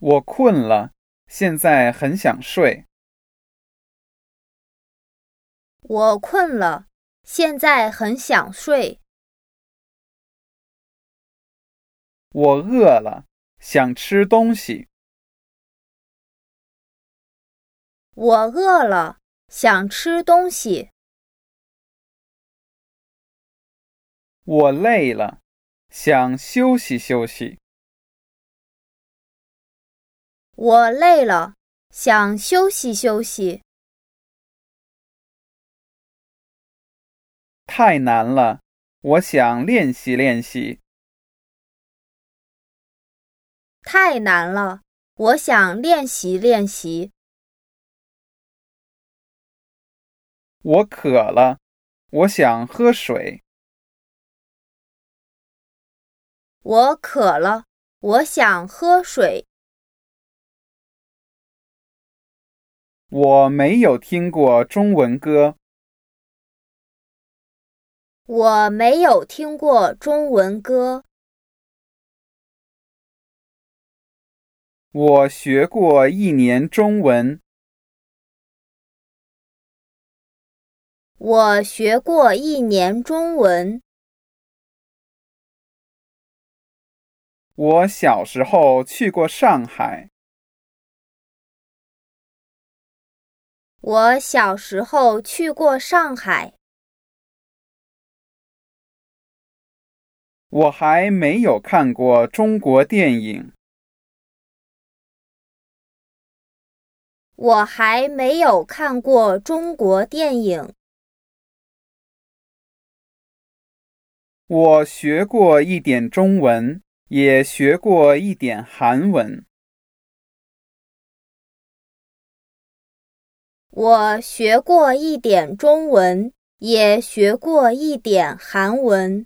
我困了，现在很想睡。我困了，现在很想睡。我饿了，想吃东西。我饿了，想吃东西。我累了，想休息休息。我累了，想休息休息。太难了，我想练习练习。太难了，我想练习练习。我渴了，我想喝水。我渴了，我想喝水。我没有听过中文歌。我没有听过中文歌。我学过一年中文。我学过一年中文。我小时候去过上海。我小时候去过上海。我还没有看过中国电影。我还没有看过中国电影。我学过一点中文，也学过一点韩文。我学过一点中文，也学过一点韩文。